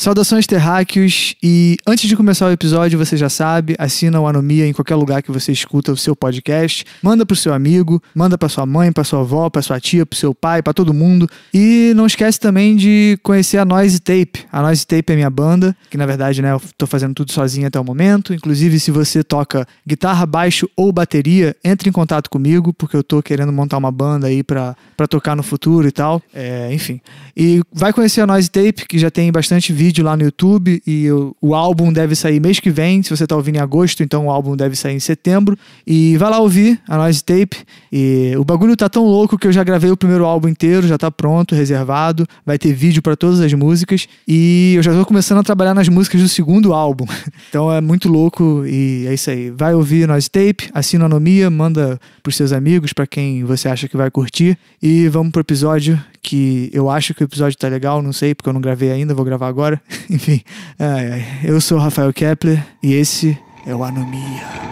Saudações terráqueos e antes de começar o episódio, você já sabe, assina o Anomia em qualquer lugar que você escuta o seu podcast, manda pro seu amigo, manda pra sua mãe, pra sua avó, pra sua tia, pro seu pai, pra todo mundo. E não esquece também de conhecer a Noise Tape. A Noise Tape é minha banda, que na verdade, né, eu tô fazendo tudo sozinho até o momento. Inclusive, se você toca guitarra, baixo ou bateria, entre em contato comigo, porque eu tô querendo montar uma banda aí pra, pra tocar no futuro e tal. É, enfim. E vai conhecer a Noise Tape, que já tem bastante vídeo vídeo lá no YouTube e o, o, álbum deve sair mês que vem. Se você tá ouvindo em agosto, então o álbum deve sair em setembro. E vai lá ouvir a Noise Tape. E o bagulho tá tão louco que eu já gravei o primeiro álbum inteiro, já tá pronto, reservado. Vai ter vídeo para todas as músicas. E eu já tô começando a trabalhar nas músicas do segundo álbum. então é muito louco e é isso aí. Vai ouvir Noise Tape, assina a Anomia, manda pros seus amigos, para quem você acha que vai curtir. E vamos pro episódio que eu acho que o episódio tá legal, não sei, porque eu não gravei ainda, vou gravar agora. Enfim, eu sou o Rafael Kepler e esse é o Anomia.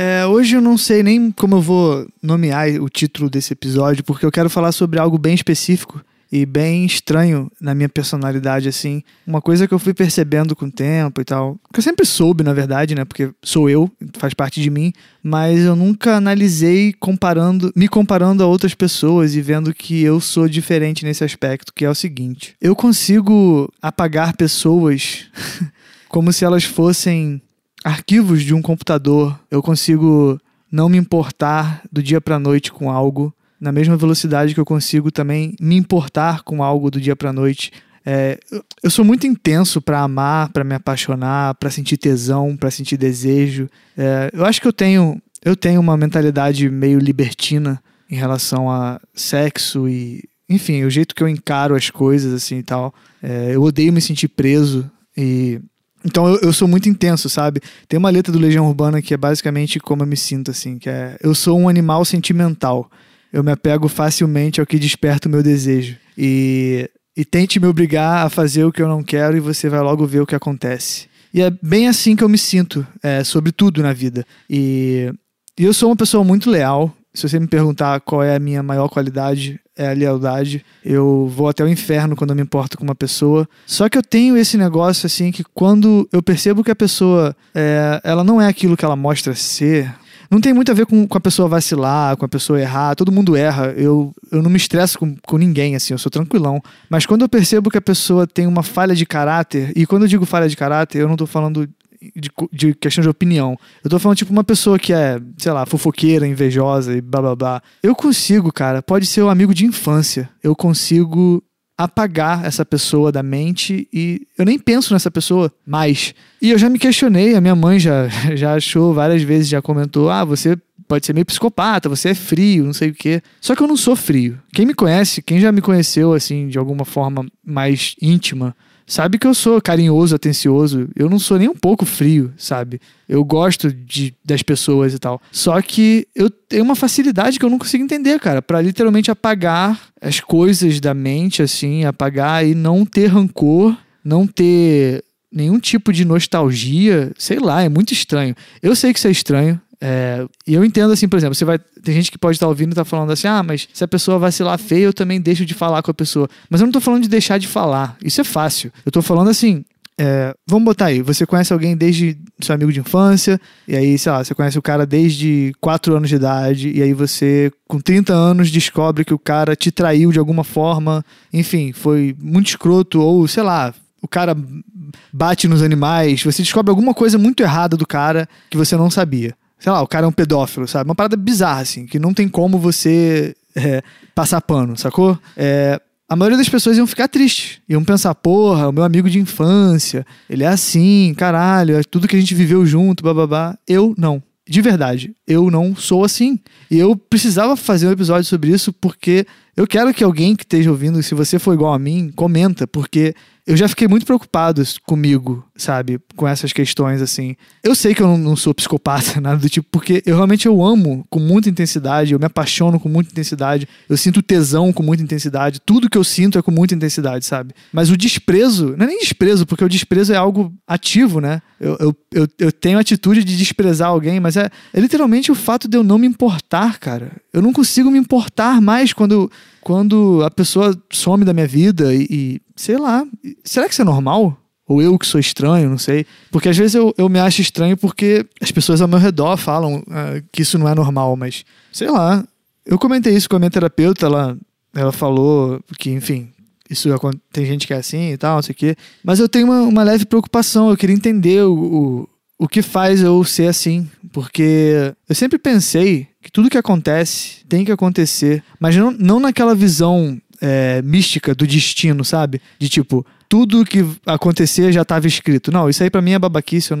É, hoje eu não sei nem como eu vou nomear o título desse episódio, porque eu quero falar sobre algo bem específico e bem estranho na minha personalidade, assim. Uma coisa que eu fui percebendo com o tempo e tal. Que eu sempre soube, na verdade, né? Porque sou eu, faz parte de mim. Mas eu nunca analisei comparando, me comparando a outras pessoas e vendo que eu sou diferente nesse aspecto, que é o seguinte. Eu consigo apagar pessoas como se elas fossem arquivos de um computador. Eu consigo não me importar do dia para noite com algo na mesma velocidade que eu consigo também me importar com algo do dia para noite. É, eu sou muito intenso para amar, para me apaixonar, para sentir tesão, para sentir desejo. É, eu acho que eu tenho, eu tenho uma mentalidade meio libertina em relação a sexo e, enfim, o jeito que eu encaro as coisas assim e tal. É, eu odeio me sentir preso e então eu, eu, sou muito intenso, sabe? Tem uma letra do Legião Urbana que é basicamente como eu me sinto, assim, que é eu sou um animal sentimental eu me apego facilmente ao que desperta o meu desejo. E, e tente me obrigar a fazer o que eu não quero e você vai logo ver o que acontece. E é bem assim que eu me sinto, é, sobre tudo na vida. E, e eu sou uma pessoa muito leal. Se você me perguntar qual é a minha maior qualidade, é a lealdade. Eu vou até o inferno quando eu me importo com uma pessoa. Só que eu tenho esse negócio assim que quando eu percebo que a pessoa é, ela não é aquilo que ela mostra ser, não tem muito a ver com, com a pessoa vacilar, com a pessoa errar. Todo mundo erra. Eu, eu não me estresso com, com ninguém, assim, eu sou tranquilão. Mas quando eu percebo que a pessoa tem uma falha de caráter, e quando eu digo falha de caráter, eu não tô falando de, de, questão de opinião. Eu tô falando, tipo, uma pessoa que é, sei lá, fofoqueira, invejosa e blá blá blá. Eu consigo, cara, pode ser um amigo de infância. Eu consigo apagar essa pessoa da mente e eu nem penso nessa pessoa mais. E eu já me questionei, a minha mãe já, já achou várias vezes, já comentou: ah, você pode ser meio psicopata, você é frio, não sei o quê. Só que eu não sou frio. Quem me conhece, quem já me conheceu assim, de alguma forma mais íntima, sabe que eu sou carinhoso, atencioso. Eu não sou nem um pouco frio, sabe? Eu gosto de, das pessoas e tal. Só que eu tenho uma facilidade que eu não consigo entender, cara, para literalmente apagar as coisas da mente, assim, apagar e não ter rancor, não ter nenhum tipo de nostalgia, sei lá, é muito estranho. Eu sei que isso é estranho, é, e eu entendo assim, por exemplo, você vai. Tem gente que pode estar ouvindo e tá falando assim, ah, mas se a pessoa vacilar feio, eu também deixo de falar com a pessoa. Mas eu não tô falando de deixar de falar. Isso é fácil. Eu tô falando assim. É, vamos botar aí, você conhece alguém desde seu amigo de infância, e aí, sei lá, você conhece o cara desde 4 anos de idade, e aí você, com 30 anos, descobre que o cara te traiu de alguma forma, enfim, foi muito escroto, ou sei lá, o cara bate nos animais, você descobre alguma coisa muito errada do cara que você não sabia sei lá, o cara é um pedófilo, sabe? Uma parada bizarra, assim, que não tem como você é, passar pano, sacou? É, a maioria das pessoas iam ficar tristes. Iam pensar, porra, o meu amigo de infância, ele é assim, caralho, é tudo que a gente viveu junto, bababá. Eu não. De verdade, eu não sou assim. E eu precisava fazer um episódio sobre isso porque Eu quero que alguém que esteja ouvindo, se você for igual a mim, comenta, porque eu já fiquei muito preocupado comigo, sabe? Com essas questões, assim. Eu sei que eu não, não, sou psicopata, nada do tipo, porque eu realmente eu amo com muita intensidade, eu me apaixono com muita intensidade, eu sinto tesão com muita intensidade, tudo que eu sinto é com muita intensidade, sabe? Mas o desprezo, não é nem desprezo, porque o desprezo é algo ativo, né? Eu, eu, eu, eu tenho atitude de desprezar alguém, mas é, é literalmente o fato de eu não me importar, cara. Eu não consigo me importar mais quando quando a pessoa some da minha vida e, e, sei lá, será que isso é normal? Ou eu que sou estranho, não sei. Porque às vezes eu, eu me acho estranho porque as pessoas ao meu redor falam uh, que isso não é normal, mas sei lá. Eu comentei isso com a minha terapeuta, ela, ela falou que, enfim, isso tem gente que é assim e tal, não sei o quê. Mas eu tenho uma, uma leve preocupação, eu queria entender o, o, o que faz eu ser assim. Porque eu sempre pensei que tudo que acontece tem que acontecer, mas não, não naquela visão é, mística do destino, sabe? De tipo, tudo que acontecer já estava escrito. Não, isso aí para mim é babaquice, eu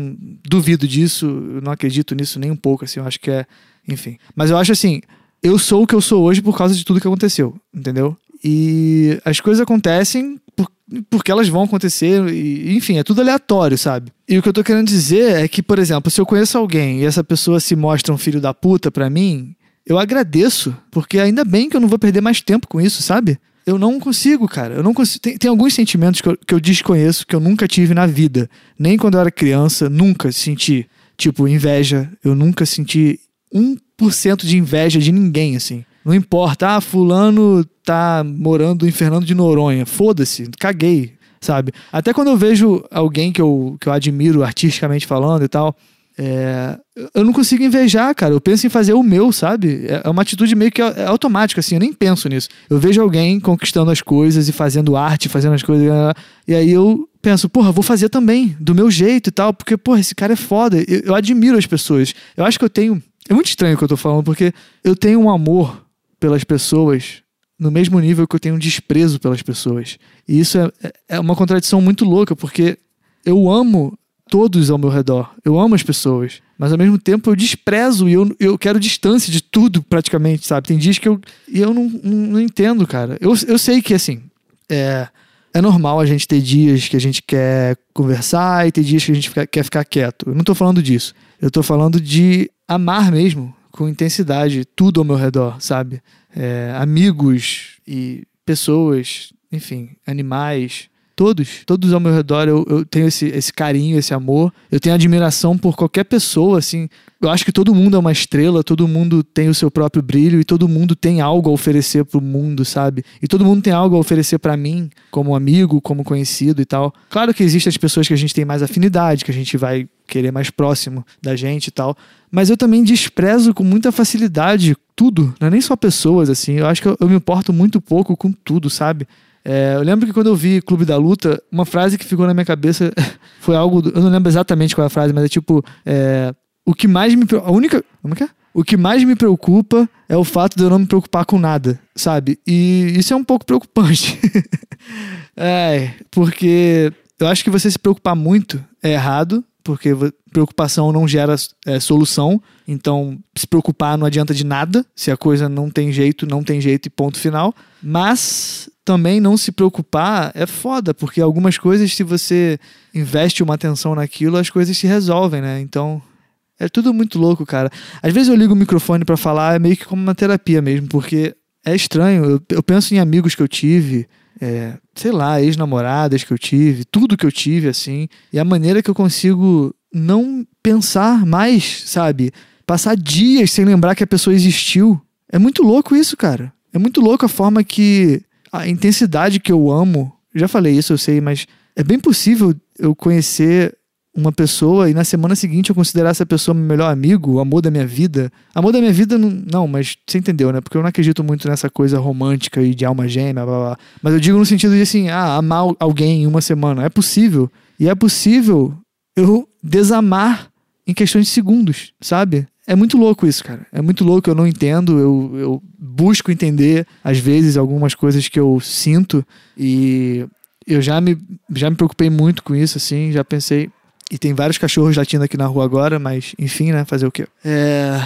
duvido disso, eu não acredito nisso nem um pouco, assim, eu acho que é. Enfim. Mas eu acho assim, eu sou o que eu sou hoje por causa de tudo que aconteceu, entendeu? E as coisas acontecem por, porque elas vão acontecer, e, enfim, é tudo aleatório, sabe? E o que eu tô querendo dizer é que, por exemplo, se eu conheço alguém e essa pessoa se mostra um filho da puta pra mim, eu agradeço, porque ainda bem que eu não vou perder mais tempo com isso, sabe? Eu não consigo, cara. Eu não consigo. Tem, tem alguns sentimentos que eu, que eu desconheço, que eu nunca tive na vida. Nem quando eu era criança, nunca senti. Tipo, inveja. Eu nunca senti 1% de inveja de ninguém, assim. Não importa, ah, fulano tá morando em Fernando de Noronha. Foda-se, caguei sabe? Até quando eu vejo alguém que eu, que eu admiro artisticamente falando e tal, é, eu não consigo invejar, cara. Eu penso em fazer o meu, sabe? É, é uma atitude meio que é automática, assim. Eu nem penso nisso. Eu vejo alguém conquistando as coisas e fazendo arte, fazendo as coisas. E aí eu penso, porra, vou fazer também, do meu jeito e tal. Porque, porra, esse cara é foda. Eu, eu admiro as pessoas. Eu acho que eu tenho. É muito estranho o que eu tô falando, porque eu tenho um amor pelas pessoas no mesmo nível que eu tenho desprezo pelas pessoas. E isso é, é uma contradição muito louca, porque eu amo todos ao meu redor. Eu amo as pessoas. Mas ao mesmo tempo eu desprezo e eu, eu quero distância de tudo, praticamente, sabe? Tem dias que eu. E eu não, não, não entendo, cara. Eu, eu sei que, assim. É, é normal a gente ter dias que a gente quer conversar e ter dias que a gente fica, quer ficar quieto. Eu não tô falando disso. Eu tô falando de amar mesmo, com intensidade, tudo ao meu redor, sabe? é, amigos e pessoas, enfim, animais, todos, todos ao meu redor eu, eu tenho esse, esse carinho, esse amor, eu tenho admiração por qualquer pessoa, assim. Eu acho que todo mundo é uma estrela, todo mundo tem o seu próprio brilho e todo mundo tem algo a oferecer pro mundo, sabe? E todo mundo tem algo a oferecer para mim, como amigo, como conhecido e tal. Claro que existem as pessoas que a gente tem mais afinidade, que a gente vai querer mais próximo da gente e tal. Mas eu também desprezo com muita facilidade tudo, não é nem só pessoas, assim. Eu acho que eu, eu me importo muito pouco com tudo, sabe? É, eu lembro que quando eu vi Clube da Luta, uma frase que ficou na minha cabeça foi algo. Eu não lembro exatamente qual é a frase, mas é tipo. É, o que mais me. A única. Como é que é? O que mais me preocupa é o fato de eu não me preocupar com nada, sabe? E isso é um pouco preocupante. é, porque eu acho que você se preocupar muito é errado, porque preocupação não gera é, solução. Então, se preocupar não adianta de nada. Se a coisa não tem jeito, não tem jeito e ponto final. Mas também não se preocupar é foda, porque algumas coisas, se você investe uma atenção naquilo, as coisas se resolvem, né? Então, é tudo muito louco, cara. Às vezes eu ligo o microfone para falar, é meio que como uma terapia mesmo, porque é estranho. Eu, eu penso em amigos que eu tive, é, sei lá, ex-namoradas que eu tive, tudo que eu tive, assim, e a maneira que eu consigo não pensar mais, sabe? Passar dias sem lembrar que a pessoa existiu. É muito louco isso, cara. É muito louco a forma que. a intensidade que eu amo. Já falei isso, eu sei, mas é bem possível eu conhecer uma pessoa e na semana seguinte eu considerar essa pessoa meu melhor amigo, o amor da minha vida. Amor da minha vida, não, não, mas você entendeu, né? Porque eu não acredito muito nessa coisa romântica e de alma gêmea, blá, blá. Mas eu digo no sentido de assim, ah, amar alguém em uma semana. É possível. E é possível eu desamar em questões de segundos, sabe? É muito louco isso, cara. É muito louco, eu não entendo. Eu, eu busco entender, às vezes, algumas coisas que eu sinto. E eu já me, já me preocupei muito com isso, assim. Já pensei, e tem vários cachorros latindo aqui na rua agora, mas enfim, né? Fazer o quê? É...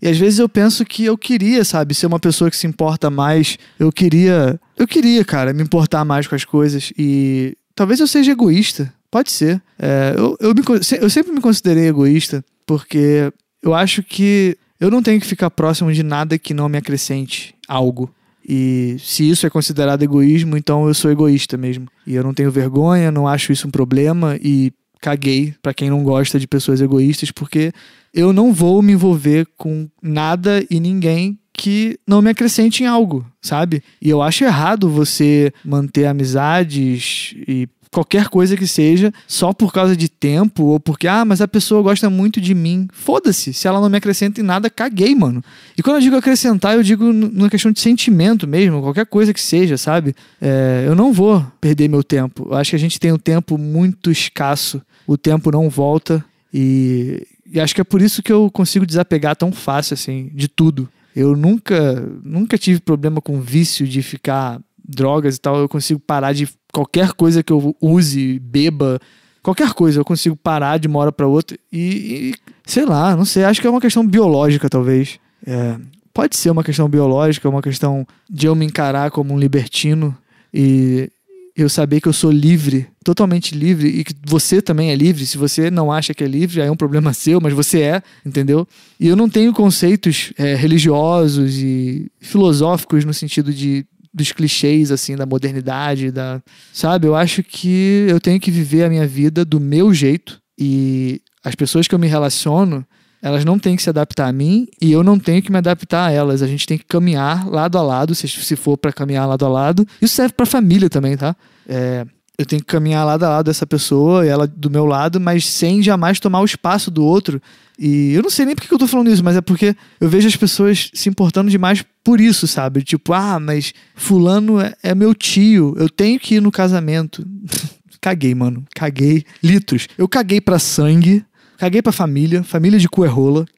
E às vezes eu penso que eu queria, sabe, ser uma pessoa que se importa mais. Eu queria. Eu queria, cara, me importar mais com as coisas. E talvez eu seja egoísta. Pode ser. É, eu, eu, me, eu sempre me considerei egoísta, porque eu acho que eu não tenho que ficar próximo de nada que não me acrescente algo. E se isso é considerado egoísmo, então eu sou egoísta mesmo. E eu não tenho vergonha, não acho isso um problema e caguei para quem não gosta de pessoas egoístas, porque eu não vou me envolver com nada e ninguém que não me acrescente em algo, sabe? E eu acho errado você manter amizades e qualquer coisa que seja, só por causa de tempo ou porque, ah, mas a pessoa gosta muito de mim. Foda-se, se ela não me acrescenta em nada, caguei, mano. E quando eu digo acrescentar, eu digo numa questão de sentimento mesmo, qualquer coisa que seja, sabe? É, eu não vou perder meu tempo. Eu acho que a gente tem um tempo muito escasso, o tempo não volta e, e acho que é por isso que eu consigo desapegar tão fácil, assim, de tudo. Eu nunca, nunca tive problema com vício de ficar drogas e tal, eu consigo parar de qualquer coisa que eu use, beba, qualquer coisa, eu consigo parar de uma hora para outra e, e, sei lá, não sei, acho que é uma questão biológica talvez. É, pode ser uma questão biológica, uma questão de eu me encarar como um libertino e eu saber que eu sou livre, totalmente livre e que você também é livre. Se você não acha que é livre, aí é um problema seu, mas você é, entendeu? E eu não tenho conceitos é, religiosos e filosóficos no sentido de dos clichês assim da modernidade, da, sabe? Eu acho que eu tenho que viver a minha vida do meu jeito e as pessoas que eu me relaciono, elas não têm que se adaptar a mim e eu não tenho que me adaptar a elas. A gente tem que caminhar lado a lado, se, se for para caminhar lado a lado. Isso serve para família também, tá? É, eu tenho que caminhar lado a lado dessa pessoa e ela do meu lado, mas sem jamais tomar o espaço do outro. E eu não sei nem por que eu tô falando isso, mas é porque eu vejo as pessoas se importando demais por isso, sabe? Tipo, ah, mas Fulano é, é meu tio, eu tenho que ir no casamento. caguei, mano. Caguei. Litros. Eu caguei pra sangue, caguei pra família, família de cu é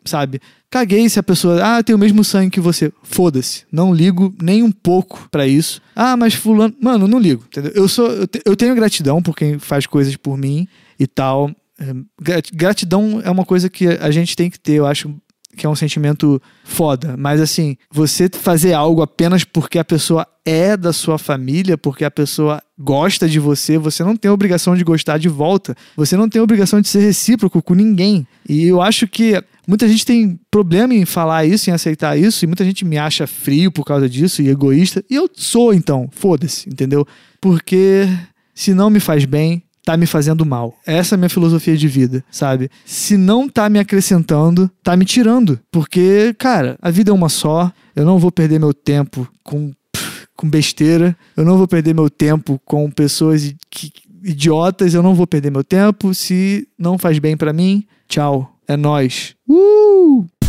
sabe? Caguei se a pessoa, ah, tem o mesmo sangue que você. Foda-se. Não ligo nem um pouco para isso. Ah, mas fulano. Mano, não ligo, entendeu? Eu, sou, eu, te, eu tenho gratidão por quem faz coisas por mim e tal. É, gratidão é uma coisa que a gente tem que ter, eu acho que é um sentimento foda. Mas assim, você fazer algo apenas porque a pessoa é da sua família, porque a pessoa gosta de você, você não tem obrigação de gostar de volta. Você não tem obrigação de ser recíproco com ninguém. E eu acho que muita gente tem problema em falar isso, em aceitar isso, e muita gente me acha frio por causa disso e egoísta. E eu sou, então, foda-se, entendeu? Porque se não me faz bem, tá me fazendo mal. Essa é a minha filosofia de vida, sabe? Se não tá me acrescentando, tá me tirando. Porque, cara, a vida é uma só. Eu não vou perder meu tempo com, com besteira. Eu não vou perder meu tempo com pessoas que, idiotas. Eu não vou perder meu tempo. Se não faz bem para mim, tchau. É nós. Uh!